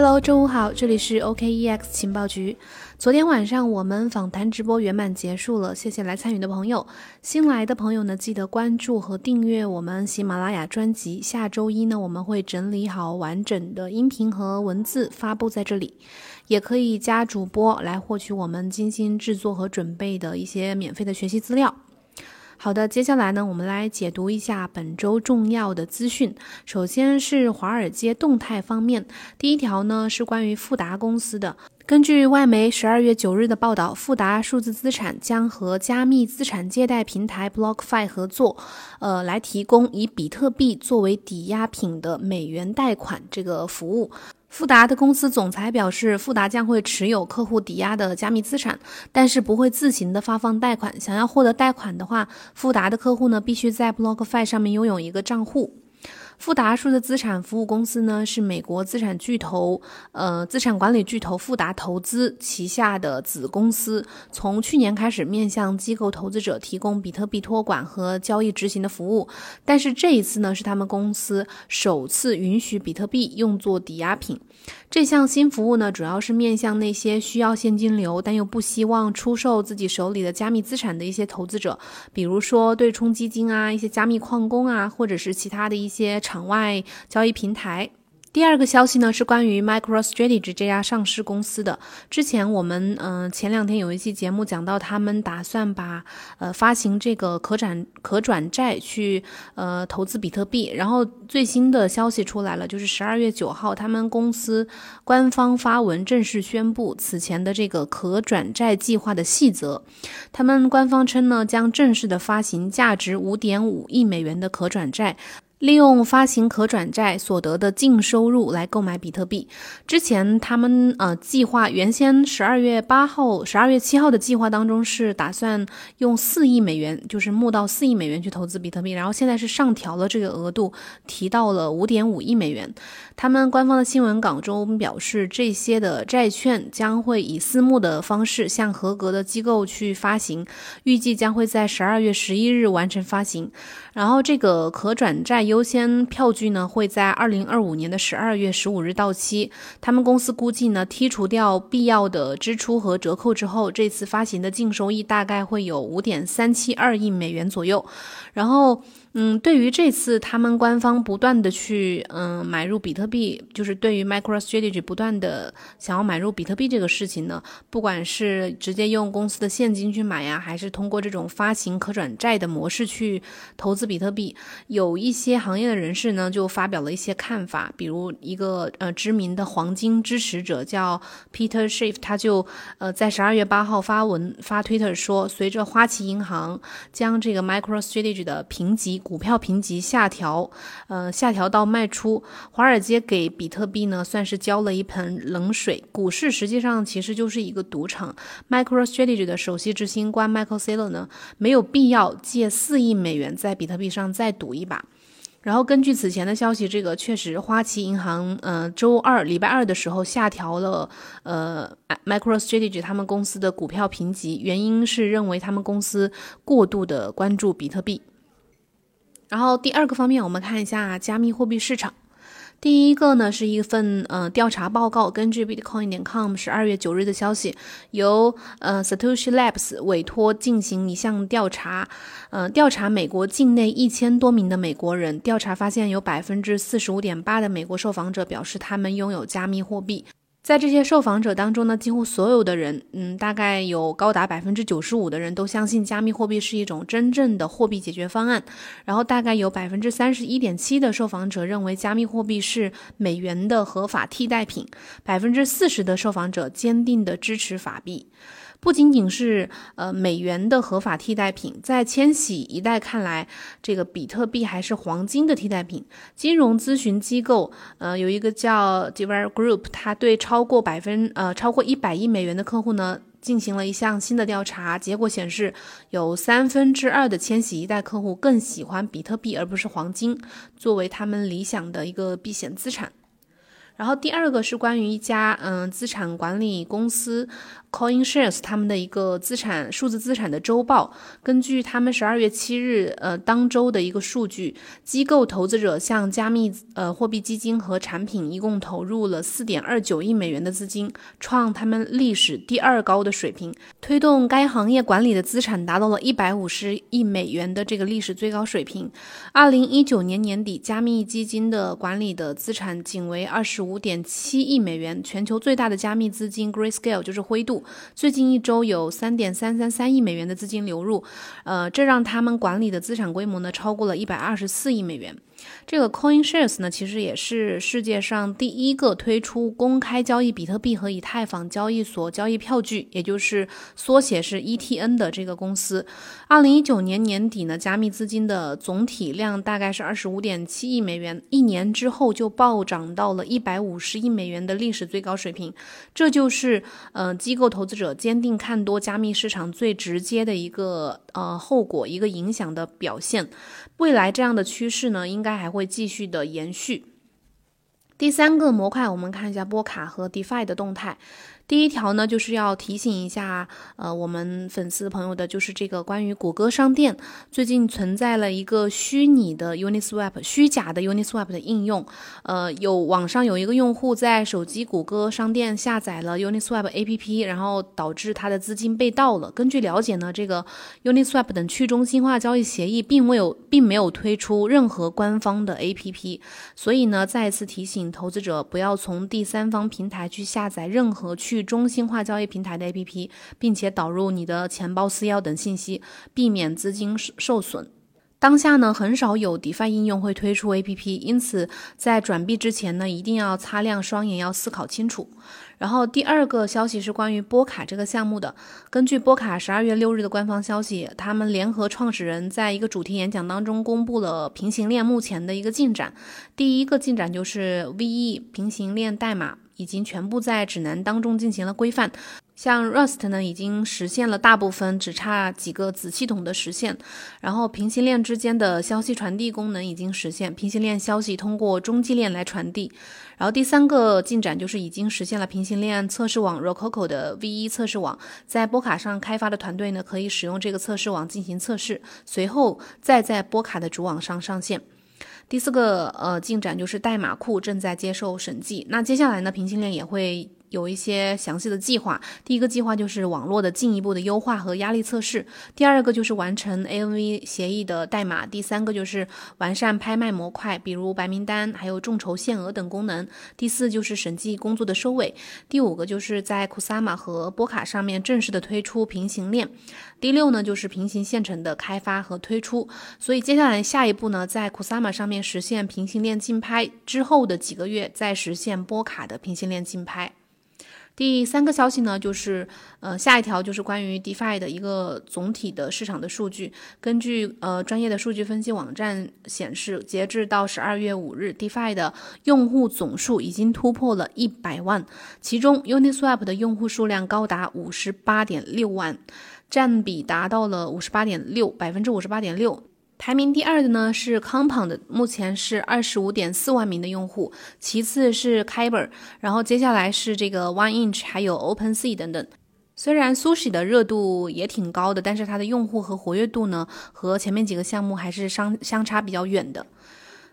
Hello，中午好，这里是 OKEX 情报局。昨天晚上我们访谈直播圆满结束了，谢谢来参与的朋友。新来的朋友呢，记得关注和订阅我们喜马拉雅专辑。下周一呢，我们会整理好完整的音频和文字发布在这里，也可以加主播来获取我们精心制作和准备的一些免费的学习资料。好的，接下来呢，我们来解读一下本周重要的资讯。首先是华尔街动态方面，第一条呢是关于富达公司的。根据外媒十二月九日的报道，富达数字资产将和加密资产借贷平台 BlockFi 合作，呃，来提供以比特币作为抵押品的美元贷款这个服务。富达的公司总裁表示，富达将会持有客户抵押的加密资产，但是不会自行的发放贷款。想要获得贷款的话，富达的客户呢必须在 BlockFi 上面拥有一个账户。富达数字资产服务公司呢，是美国资产巨头，呃，资产管理巨头富达投资旗下的子公司。从去年开始，面向机构投资者提供比特币托管和交易执行的服务。但是这一次呢，是他们公司首次允许比特币用作抵押品。这项新服务呢，主要是面向那些需要现金流但又不希望出售自己手里的加密资产的一些投资者，比如说对冲基金啊、一些加密矿工啊，或者是其他的一些。场外交易平台。第二个消息呢是关于 MicroStrategy 这家上市公司的。之前我们嗯前两天有一期节目讲到，他们打算把呃发行这个可转可转债去呃投资比特币。然后最新的消息出来了，就是十二月九号，他们公司官方发文正式宣布此前的这个可转债计划的细则。他们官方称呢，将正式的发行价值五点五亿美元的可转债。利用发行可转债所得的净收入来购买比特币。之前他们呃计划原先十二月八号、十二月七号的计划当中是打算用四亿美元，就是募到四亿美元去投资比特币。然后现在是上调了这个额度，提到了五点五亿美元。他们官方的新闻稿中表示，这些的债券将会以私募的方式向合格的机构去发行，预计将会在十二月十一日完成发行。然后这个可转债。优先票据呢会在二零二五年的十二月十五日到期。他们公司估计呢，剔除掉必要的支出和折扣之后，这次发行的净收益大概会有五点三七二亿美元左右。然后。嗯，对于这次他们官方不断的去嗯买入比特币，就是对于 MicroStrategy 不断的想要买入比特币这个事情呢，不管是直接用公司的现金去买呀，还是通过这种发行可转债的模式去投资比特币，有一些行业的人士呢就发表了一些看法，比如一个呃知名的黄金支持者叫 Peter Schiff，他就呃在十二月八号发文发 Twitter 说，随着花旗银行将这个 MicroStrategy 的评级。股票评级下调，呃，下调到卖出。华尔街给比特币呢，算是浇了一盆冷水。股市实际上其实就是一个赌场。MicroStrategy 的首席执行官 Michael Saylor 呢，没有必要借四亿美元在比特币上再赌一把。然后根据此前的消息，这个确实花旗银行，呃，周二礼拜二的时候下调了，呃，MicroStrategy 他们公司的股票评级，原因是认为他们公司过度的关注比特币。然后第二个方面，我们看一下加密货币市场。第一个呢是一份呃调查报告，根据 Bitcoin 点 com 十二月九日的消息，由呃 Satoshi Labs 委托进行一项调查，呃调查美国境内一千多名的美国人，调查发现有百分之四十五点八的美国受访者表示他们拥有加密货币。在这些受访者当中呢，几乎所有的人，嗯，大概有高达百分之九十五的人都相信加密货币是一种真正的货币解决方案。然后，大概有百分之三十一点七的受访者认为加密货币是美元的合法替代品，百分之四十的受访者坚定的支持法币。不仅仅是呃美元的合法替代品，在千禧一代看来，这个比特币还是黄金的替代品。金融咨询机构呃有一个叫 d e v e r Group，它对超过百分呃超过一百亿美元的客户呢进行了一项新的调查，结果显示有三分之二的千禧一代客户更喜欢比特币而不是黄金作为他们理想的一个避险资产。然后第二个是关于一家嗯资产管理公司 CoinShares 他们的一个资产数字资产的周报。根据他们十二月七日呃当周的一个数据，机构投资者向加密呃货币基金和产品一共投入了四点二九亿美元的资金，创他们历史第二高的水平，推动该行业管理的资产达到了一百五十亿美元的这个历史最高水平。二零一九年年底，加密基金的管理的资产仅为二十五。五点七亿美元，全球最大的加密资金 Grayscale 就是灰度，最近一周有三点三三三亿美元的资金流入，呃，这让他们管理的资产规模呢超过了一百二十四亿美元。这个 CoinShares 呢，其实也是世界上第一个推出公开交易比特币和以太坊交易所交易票据，也就是缩写是 ETN 的这个公司。二零一九年年底呢，加密资金的总体量大概是二十五点七亿美元，一年之后就暴涨到了一百五十亿美元的历史最高水平。这就是呃机构投资者坚定看多加密市场最直接的一个呃后果，一个影响的表现。未来这样的趋势呢，应该还会继续的延续。第三个模块，我们看一下波卡和 DeFi 的动态。第一条呢，就是要提醒一下，呃，我们粉丝朋友的，就是这个关于谷歌商店最近存在了一个虚拟的 Uniswap、虚假的 Uniswap 的应用。呃，有网上有一个用户在手机谷歌商店下载了 Uniswap APP，然后导致他的资金被盗了。根据了解呢，这个 Uniswap 等去中心化交易协议并没有并没有推出任何官方的 APP，所以呢，再次提醒投资者不要从第三方平台去下载任何去。中心化交易平台的 APP，并且导入你的钱包私钥等信息，避免资金受损。当下呢，很少有 DeFi 应用会推出 APP，因此在转币之前呢，一定要擦亮双眼，要思考清楚。然后第二个消息是关于波卡这个项目的。根据波卡十二月六日的官方消息，他们联合创始人在一个主题演讲当中公布了平行链目前的一个进展。第一个进展就是 VE 平行链代码。已经全部在指南当中进行了规范，像 Rust 呢，已经实现了大部分，只差几个子系统的实现。然后平行链之间的消息传递功能已经实现，平行链消息通过中继链来传递。然后第三个进展就是已经实现了平行链测试网 Rococo 的 V1 测试网，在波卡上开发的团队呢，可以使用这个测试网进行测试，随后再在波卡的主网上上线。第四个呃进展就是代码库正在接受审计，那接下来呢，平行链也会。有一些详细的计划。第一个计划就是网络的进一步的优化和压力测试。第二个就是完成 ANV 协议的代码。第三个就是完善拍卖模块，比如白名单、还有众筹限额等功能。第四就是审计工作的收尾。第五个就是在 Kusama 和波卡上面正式的推出平行链。第六呢就是平行线程的开发和推出。所以接下来下一步呢，在 Kusama 上面实现平行链竞拍之后的几个月，再实现波卡的平行链竞拍。第三个消息呢，就是呃，下一条就是关于 DeFi 的一个总体的市场的数据。根据呃专业的数据分析网站显示，截至到十二月五日，DeFi 的用户总数已经突破了一百万，其中 Uniswap 的用户数量高达五十八点六万，占比达到了五十八点六百分之五十八点六。排名第二的呢是 Compound，目前是二十五点四万名的用户，其次是 Kyber，然后接下来是这个 One Inch，还有 OpenSea 等等。虽然 Sushi 的热度也挺高的，但是它的用户和活跃度呢，和前面几个项目还是相相差比较远的。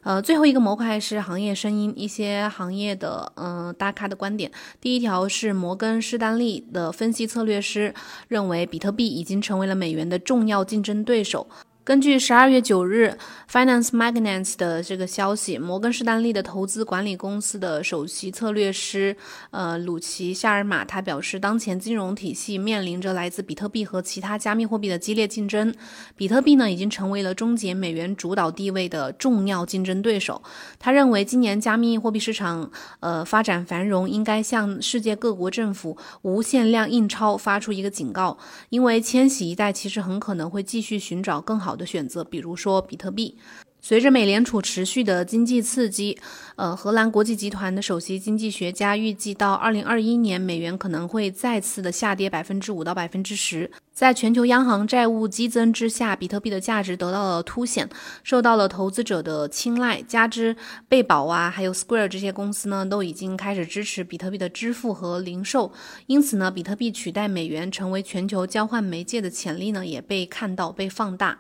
呃，最后一个模块是行业声音，一些行业的嗯大咖的观点。第一条是摩根士丹利的分析策略师认为，比特币已经成为了美元的重要竞争对手。根据十二月九日 Finance Magnates 的这个消息，摩根士丹利的投资管理公司的首席策略师，呃，鲁奇夏尔马，他表示，当前金融体系面临着来自比特币和其他加密货币的激烈竞争。比特币呢，已经成为了终结美元主导地位的重要竞争对手。他认为，今年加密货币市场，呃，发展繁荣，应该向世界各国政府无限量印钞发出一个警告，因为千禧一代其实很可能会继续寻找更好。的选择，比如说比特币。随着美联储持续的经济刺激，呃，荷兰国际集团的首席经济学家预计到二零二一年，美元可能会再次的下跌百分之五到百分之十。在全球央行债务激增之下，比特币的价值得到了凸显，受到了投资者的青睐。加之贝宝啊，还有 Square 这些公司呢，都已经开始支持比特币的支付和零售，因此呢，比特币取代美元成为全球交换媒介的潜力呢，也被看到被放大。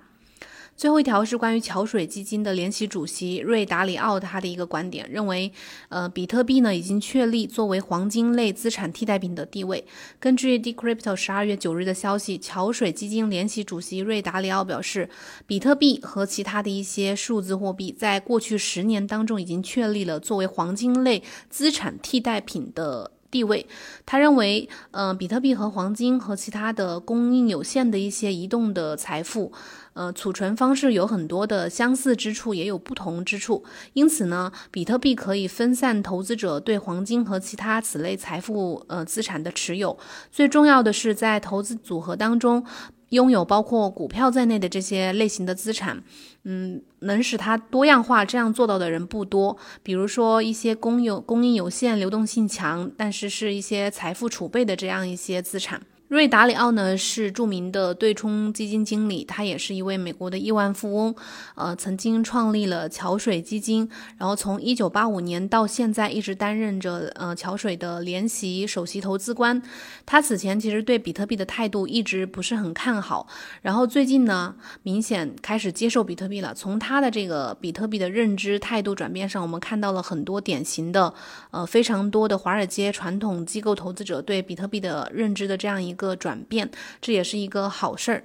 最后一条是关于桥水基金的联席主席瑞达里奥他的一个观点，认为，呃，比特币呢已经确立作为黄金类资产替代品的地位。根据 Decrypto 十二月九日的消息，桥水基金联席主席瑞达里奥表示，比特币和其他的一些数字货币在过去十年当中已经确立了作为黄金类资产替代品的。地位，他认为，嗯，比特币和黄金和其他的供应有限的一些移动的财富，呃，储存方式有很多的相似之处，也有不同之处。因此呢，比特币可以分散投资者对黄金和其他此类财富呃资产的持有。最重要的是，在投资组合当中。拥有包括股票在内的这些类型的资产，嗯，能使它多样化，这样做到的人不多。比如说一些供有供应有限、流动性强，但是是一些财富储备的这样一些资产。瑞达里奥呢是著名的对冲基金经理，他也是一位美国的亿万富翁，呃，曾经创立了桥水基金，然后从一九八五年到现在一直担任着呃桥水的联席首席投资官。他此前其实对比特币的态度一直不是很看好，然后最近呢明显开始接受比特币了。从他的这个比特币的认知态度转变上，我们看到了很多典型的呃非常多的华尔街传统机构投资者对比特币的认知的这样一。一个转变，这也是一个好事儿。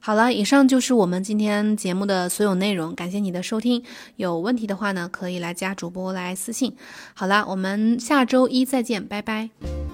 好了，以上就是我们今天节目的所有内容，感谢你的收听。有问题的话呢，可以来加主播来私信。好了，我们下周一再见，拜拜。